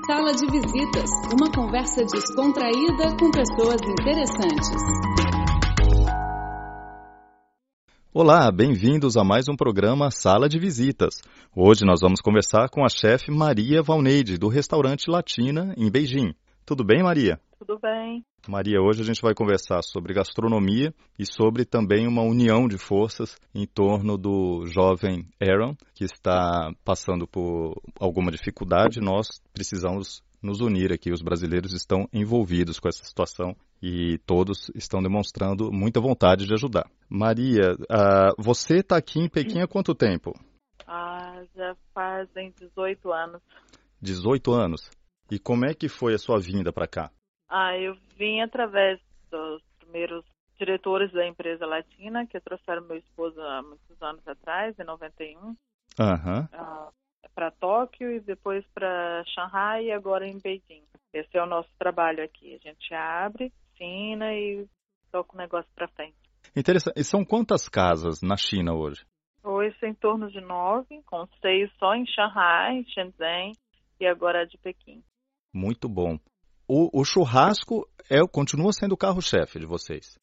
Sala de Visitas, uma conversa descontraída com pessoas interessantes. Olá, bem-vindos a mais um programa Sala de Visitas. Hoje nós vamos conversar com a chefe Maria Valneide, do restaurante Latina, em Beijing. Tudo bem, Maria? Tudo bem. Maria, hoje a gente vai conversar sobre gastronomia e sobre também uma união de forças em torno do jovem Aaron, que está passando por alguma dificuldade. Nós precisamos nos unir aqui. Os brasileiros estão envolvidos com essa situação e todos estão demonstrando muita vontade de ajudar. Maria, uh, você está aqui em Pequim há quanto tempo? Ah, já fazem 18 anos. 18 anos. E como é que foi a sua vinda para cá? Ah, eu vim através dos primeiros diretores da empresa latina que trouxeram meu esposo há muitos anos atrás, em 91, uhum. uh, para Tóquio e depois para Shanghai e agora em Beijing. Esse é o nosso trabalho aqui. A gente abre, ensina e toca o negócio para frente. Interessante. E são quantas casas na China hoje? Hoje em torno de nove, com seis só em Shanghai, Shenzhen e agora de Pequim. Muito bom o, o churrasco é, continua sendo o carro-chefe de vocês.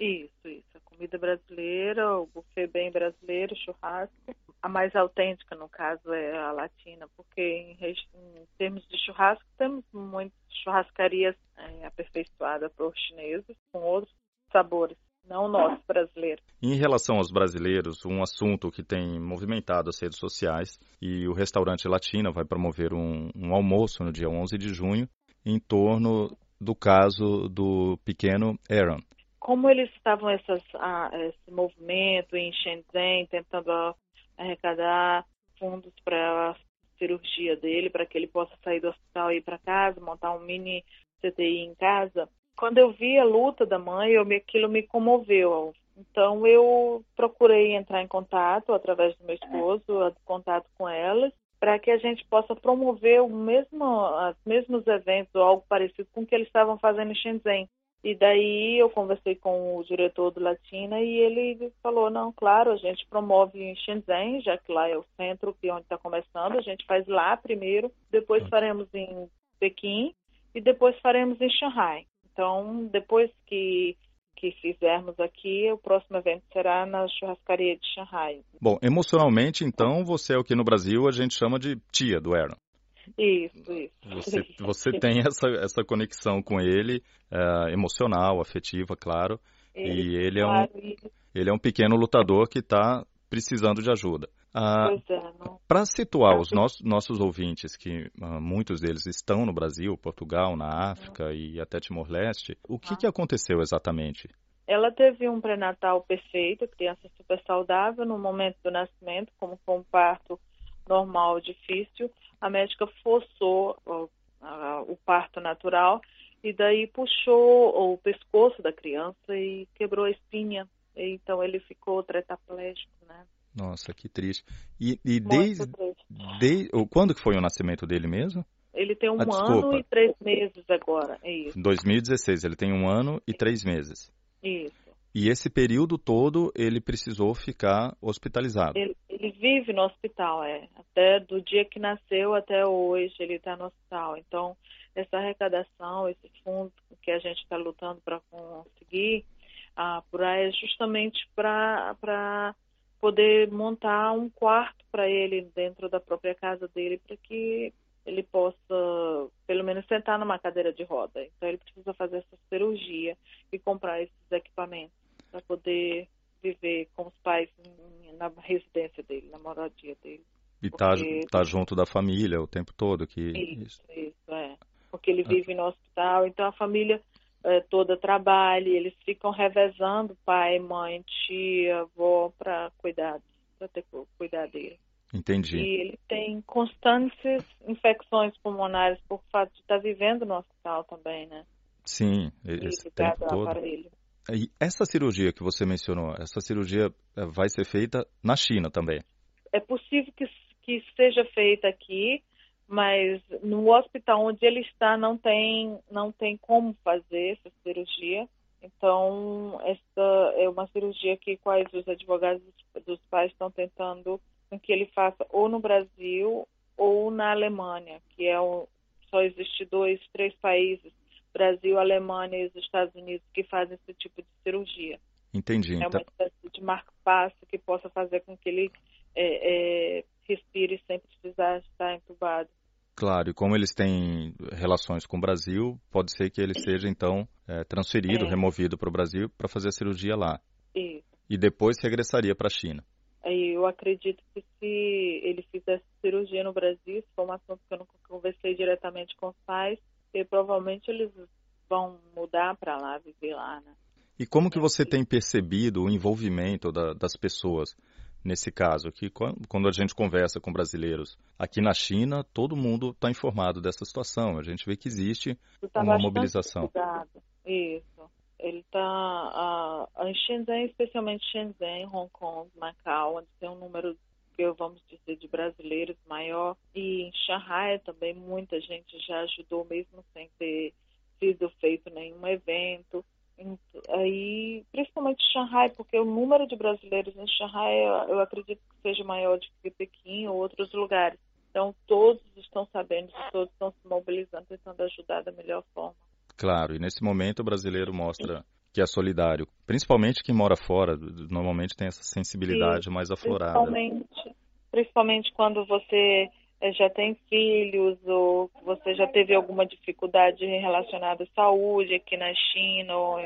Isso, isso. A comida brasileira, o buffet bem brasileiro, churrasco. A mais autêntica, no caso, é a latina, porque em, em termos de churrasco, temos muitas churrascarias é, aperfeiçoadas por chineses, com outros sabores não nosso brasileiro. Em relação aos brasileiros, um assunto que tem movimentado as redes sociais e o restaurante Latina vai promover um, um almoço no dia 11 de junho em torno do caso do pequeno Aaron. Como eles estavam essas, ah, esse movimento em Shenzhen tentando arrecadar fundos para a cirurgia dele, para que ele possa sair do hospital e ir para casa, montar um mini CTI em casa. Quando eu vi a luta da mãe, eu, aquilo me comoveu. Então eu procurei entrar em contato através do meu esposo, contato com elas, para que a gente possa promover o mesmo, os mesmos eventos ou algo parecido com o que eles estavam fazendo em Shenzhen. E daí eu conversei com o diretor do Latina e ele falou, não, claro, a gente promove em Shenzhen, já que lá é o centro que é onde está começando, a gente faz lá primeiro, depois faremos em Pequim e depois faremos em Shanghai. Então, depois que que fizermos aqui, o próximo evento será na churrascaria de Shanghai. Bom, emocionalmente, então, você é o que no Brasil a gente chama de tia do Aaron. Isso, isso. Você, você tem essa, essa conexão com ele, é, emocional, afetiva, claro. Ele, e ele é, um, ele é um pequeno lutador que está precisando de ajuda. Ah, é, Para situar os nossos, nossos ouvintes, que ah, muitos deles estão no Brasil, Portugal, na África e até Timor-Leste, o que, que aconteceu exatamente? Ela teve um pré-natal perfeito, criança super saudável. No momento do nascimento, como foi um parto normal, difícil, a médica forçou o, a, o parto natural e daí puxou o pescoço da criança e quebrou a espinha. Então ele ficou tetraplégico? Nossa, que triste. E, e desde, desde. Quando que foi o nascimento dele mesmo? Ele tem um ah, ano e três meses agora, é isso. 2016, ele tem um ano e três meses. Isso. E esse período todo ele precisou ficar hospitalizado. Ele, ele vive no hospital, é. Até do dia que nasceu até hoje ele está no hospital. Então, essa arrecadação, esse fundo que a gente está lutando para conseguir, ah, por aí é justamente para poder montar um quarto para ele dentro da própria casa dele, para que ele possa, pelo menos, sentar numa cadeira de roda. Então, ele precisa fazer essa cirurgia e comprar esses equipamentos para poder viver com os pais na residência dele, na moradia dele. E tá Porque... tá, junto da família o tempo todo que isso, isso é. Porque ele vive no hospital, então a família toda trabalha, eles ficam revezando pai, mãe, tia, avó para cuidar, para ter cuidar dele. Entendi. E ele tem constantes infecções pulmonares por fato de estar tá vivendo no hospital também, né? Sim, esse tempo todo. Aparelho. E essa cirurgia que você mencionou, essa cirurgia é, vai ser feita na China também? É possível que, que seja feita aqui, mas no hospital onde ele está não tem não tem como fazer essa cirurgia. Então, essa é uma cirurgia que quais os advogados dos pais estão tentando que ele faça ou no Brasil ou na Alemanha, que é o, só existe dois, três países, Brasil, Alemanha e os Estados Unidos, que fazem esse tipo de cirurgia. Entendi. É uma então espécie de marco-passo que possa fazer com que ele é, é, respire sem precisar estar entubado. Claro, e como eles têm relações com o Brasil, pode ser que ele seja então é, transferido, É. removido para o Brasil para fazer a cirurgia lá. Isso. E depois regressaria para a China. Eu acredito que se ele fizesse cirurgia no Brasil, isso foi um assunto que eu não conversei diretamente com os pais, e provavelmente eles vão mudar para lá, viver lá, né? E como que você tem percebido o envolvimento da- das pessoas nesse caso? Que quan- quando a gente conversa com brasileiros aqui na China, todo mundo está informado dessa situação. A gente vê que existe tá uma mobilização. divulgado. Isso. Ele está em Shenzhen, especialmente Shenzhen, Hong Kong, Macau, onde tem um número que vamos dizer de brasileiros maior e em Shanghai também muita gente já ajudou mesmo sem ter sido feito nenhum evento. Aí, principalmente Shanghai, porque o número de brasileiros em Shanghai eu, acredito que seja maior do que Pequim ou outros lugares. Então todos estão sabendo, todos estão se mobilizando, tentando ajudar da melhor forma. Claro, e nesse momento o brasileiro mostra que é solidário. Principalmente quem mora fora, normalmente tem essa sensibilidade mais aflorada. Principalmente, principalmente quando você eh, já tem filhos ou você já teve alguma dificuldade relacionada à saúde aqui na China. Ou,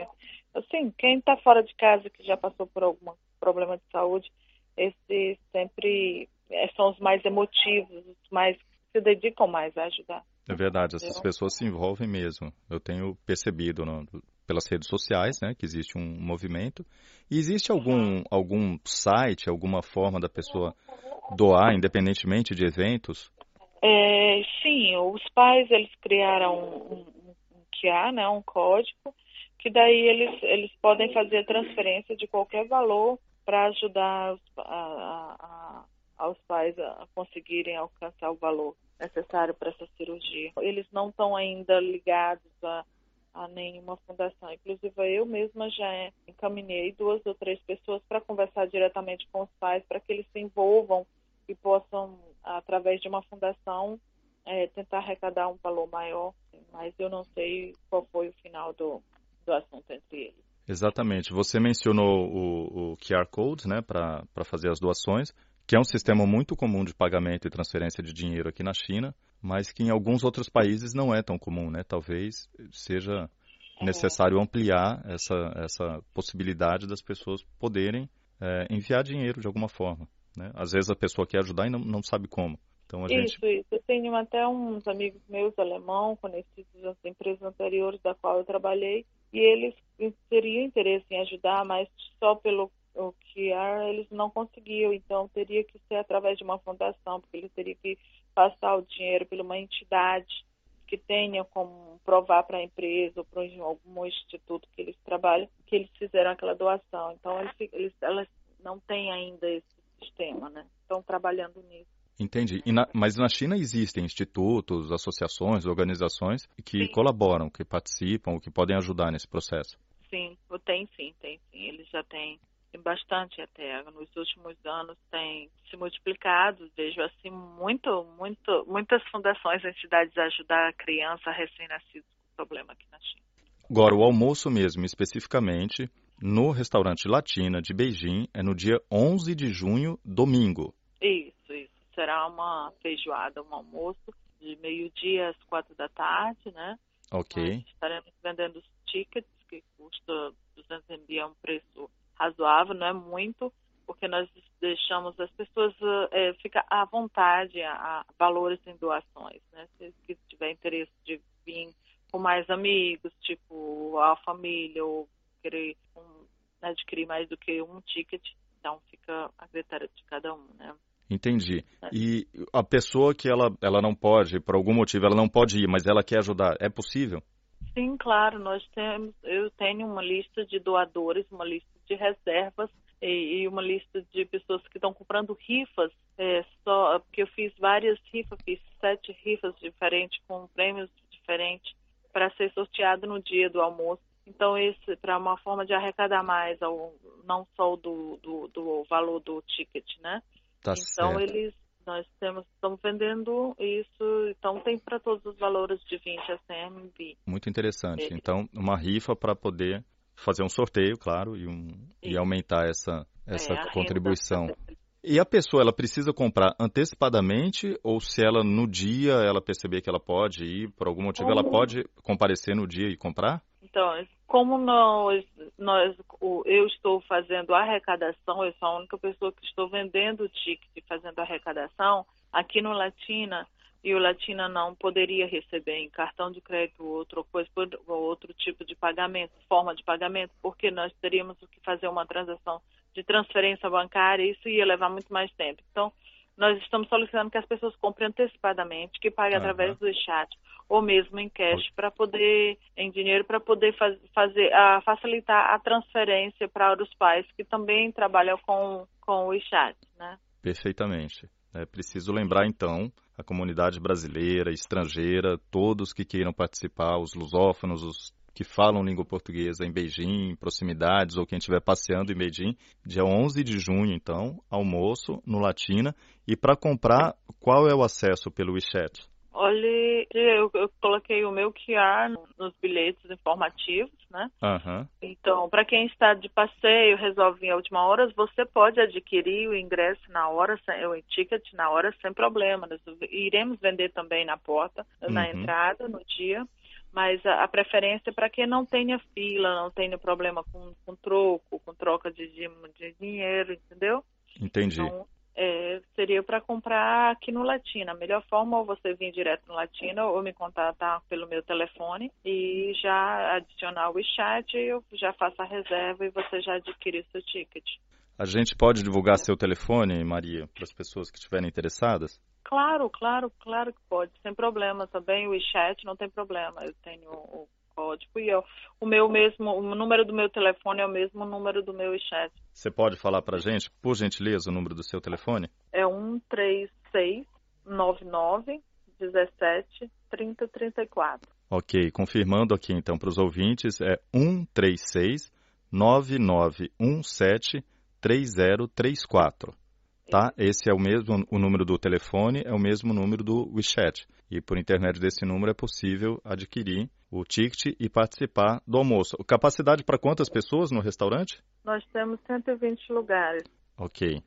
assim, quem está fora de casa que já passou por algum problema de saúde, esses sempre eh, são os mais emotivos, os mais se dedicam mais a ajudar. É verdade, essas Entendeu? pessoas se envolvem mesmo. Eu tenho percebido no- pelas redes sociais, né, que existe um movimento. E existe algum algum site, alguma forma da pessoa doar, independentemente de eventos? É, sim, os pais eles criaram um, um, um QR, né, um código, que daí eles, eles podem fazer transferência de qualquer valor para ajudar os, a- a- aos pais a conseguirem alcançar o valor necessário para essa cirurgia. Eles não estão ainda ligados a, a nenhuma fundação. Inclusive eu mesma já encaminhei duas ou três pessoas para conversar diretamente com os pais para que eles se envolvam e possam, através de uma fundação, eh, tentar arrecadar um valor maior. Mas eu não sei qual foi o final do, do assunto entre eles. Exatamente. Você mencionou o, o QR Code, né, para fazer as doações, que é um sistema muito comum de pagamento e transferência de dinheiro aqui na China, mas que em alguns outros países não é tão comum, né? Talvez seja necessário ampliar essa, essa possibilidade das pessoas poderem é, enviar dinheiro de alguma forma. Né? Às vezes a pessoa quer ajudar e não, não sabe como. Então a gente. Isso, isso. Eu tenho até uns amigos meus alemão, conhecidos das empresas anteriores da qual eu trabalhei, e eles teriam interesse em ajudar, mas só pelo o QR eles não conseguiam, então teria que ser através de uma fundação, porque eles teriam que passar o dinheiro por uma entidade que tenha como provar para a empresa ou para algum instituto que eles trabalham que eles fizeram aquela doação. Então eles, eles elas não têm ainda esse sistema, né? Estão trabalhando nisso. Entendi. Na, mas na China existem institutos, associações, organizações que sim. colaboram, que participam, que podem ajudar nesse processo. Sim, tem sim, tem sim. Eles já têm, bastante até. Nos últimos anos tem se multiplicado. Vejo assim muito, muito, muitas fundações, entidades ajudar a criança recém-nascida com problema aqui na China. Agora, o almoço mesmo, especificamente, no restaurante Latina de Beijing, é no dia 11 de junho, domingo. Isso. Será uma feijoada, um almoço de meio-dia às quatro da tarde, né? Ok. Nós estaremos vendendo os tickets, que custa 200 RMB, é um preço razoável, não é muito, porque nós deixamos as pessoas é, ficar à vontade a, a, valores em doações, né? Se, se tiver interesse de vir com mais amigos, tipo a família, ou querer um, adquirir mais do que um ticket, então fica a critério de cada um, né? Entendi. E a pessoa que ela, ela não pode, por algum motivo, ela não pode ir, mas ela quer ajudar, é possível? Sim, claro. Nós temos, eu tenho uma lista de doadores, uma lista de reservas e, e uma lista de pessoas que estão comprando rifas. É, só porque eu fiz várias rifas, fiz sete rifas diferentes com prêmios diferentes para ser sorteado no dia do almoço. Então, esse para uma forma de arrecadar mais, ao, não só do, do, do valor do ticket, né? Tá então certo. eles nós temos, estamos vendendo isso, então tem para todos os valores de 20 a 100 MB. Muito interessante. Então, uma rifa para poder fazer um sorteio, claro, e, um, e aumentar essa, essa é, contribuição. E a pessoa, ela precisa comprar antecipadamente ou se ela no dia ela perceber que ela pode ir, por algum motivo, ela pode comparecer no dia e comprar? Então, como nós, nós, eu estou fazendo arrecadação, eu sou a única pessoa que estou vendendo o ticket e fazendo arrecadação, aqui no Latina, e o Latina não poderia receber em cartão de crédito ou outro, coisa, ou outro tipo de pagamento, forma de pagamento, porque nós teríamos que fazer uma transação de transferência bancária e isso ia levar muito mais tempo. Então, nós estamos solicitando que as pessoas comprem antecipadamente, que paguem uhum. através do chat ou mesmo em cash para poder em dinheiro para poder faz, fazer a, facilitar a transferência para os pais que também trabalham com com o chat, né? Perfeitamente. É preciso lembrar então a comunidade brasileira, estrangeira, todos que queiram participar, os lusófonos, os que falam língua portuguesa em Beijing, proximidades, ou quem estiver passeando em Beijing, dia 11 de junho, então, almoço no Latina. E para comprar, qual é o acesso pelo WeChat? Olha, eu, eu, coloquei o meu QR nos bilhetes informativos, né? Uhum. Então, para quem está de passeio, resolve em última hora, você pode adquirir o ingresso na hora, o ticket na hora, sem problema. Nós iremos vender também na porta, uhum. na entrada, no dia mas a, a preferência é para quem não tenha fila, não tenha problema com, com troco, com troca de, de, de dinheiro, entendeu? Entendi. Então, é, seria para comprar aqui no Latina. A melhor forma é você vir direto no Latina ou me contatar pelo meu telefone e já adicionar o chat, eu já faço a reserva e você já adquire o seu ticket. A gente pode divulgar seu telefone, Maria, para as pessoas que estiverem interessadas? Claro, claro, claro que pode, sem problema também. O WeChat não tem problema. Eu tenho o código e eu, o meu mesmo, o número do meu telefone é o mesmo número do meu WeChat. Você pode falar para a gente, por gentileza, o número do seu telefone? É 136 99 17 30 34. Ok, confirmando aqui então para os ouvintes, é 136 9917 3034 tá? Esse é o mesmo o número do telefone, é o mesmo número do WeChat. E por intermédio desse número é possível adquirir o ticket e participar do almoço. Capacidade para quantas pessoas no restaurante? Nós temos 120 lugares. Ok.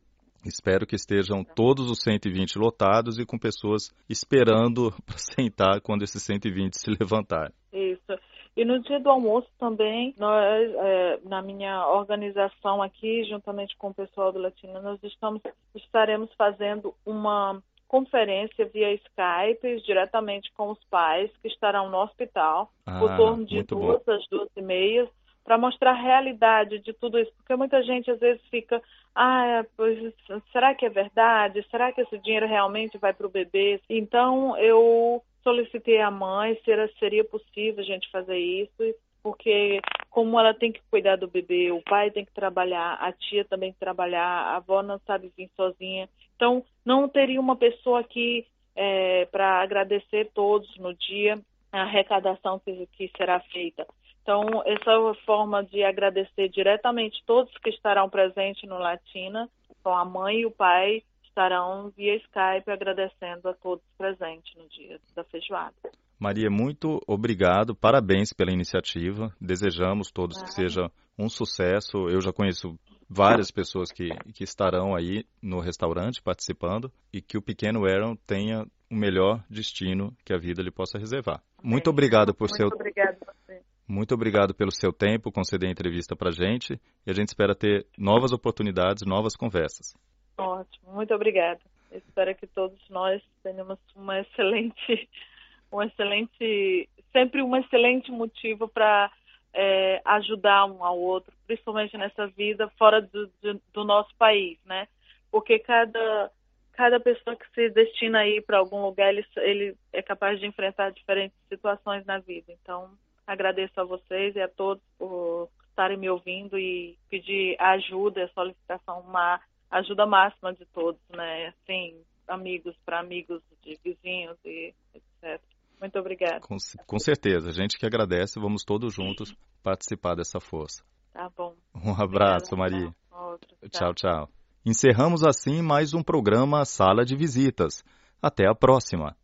Espero que estejam todos os 120 lotados e com pessoas esperando para sentar quando esses 120 se levantarem. Isso. E no dia do almoço também, nós, é, na minha organização aqui, juntamente com o pessoal do Latino, nós estamos, estaremos fazendo uma conferência via Skype diretamente com os pais que estarão no hospital ah, por torno de duas às duas e meia para mostrar a realidade de tudo isso, porque muita gente às vezes fica, ah, pois, será que é verdade? Será que esse dinheiro realmente vai para o bebê? Então eu solicitei à mãe se era, seria possível a gente fazer isso, porque como ela tem que cuidar do bebê, o pai tem que trabalhar, a tia também tem que trabalhar, a avó não sabe vir sozinha. Então, não teria uma pessoa aqui é, para agradecer todos no dia a arrecadação que, que será feita. Então, essa é uma forma de agradecer diretamente todos que estarão presentes no Latina, com a mãe e o pai, estarão via Skype agradecendo a todos presentes no dia da feijoada. Maria, muito obrigado, parabéns pela iniciativa. Desejamos todos ah. que seja um sucesso. Eu já conheço várias pessoas que, que estarão aí no restaurante participando e que o pequeno Aaron tenha o melhor destino que a vida lhe possa reservar. Muito obrigado por muito seu obrigado você. Muito obrigado pelo seu tempo, conceder a entrevista para a gente e a gente espera ter novas oportunidades, novas conversas. Ótimo, muito obrigada. Espero que todos nós tenhamos uma excelente, um excelente, sempre um excelente motivo para é, ajudar um ao outro, principalmente nessa vida fora do, do, do nosso país, né? Porque cada cada pessoa que se destina a ir para algum lugar, ele, ele é capaz de enfrentar diferentes situações na vida. Então, agradeço a vocês e a todos por estarem me ouvindo e pedir ajuda, solicitação, uma ajuda máxima de todos, né? Assim, amigos para amigos de vizinhos e etc. Muito obrigada. Com, com, certeza, a gente que agradece, vamos todos juntos participar dessa força. Tá bom. Um abraço, Obrigada, Maria. Tchau, tchau. tchau. Encerramos assim mais um programa Sala de Visitas. Até a próxima!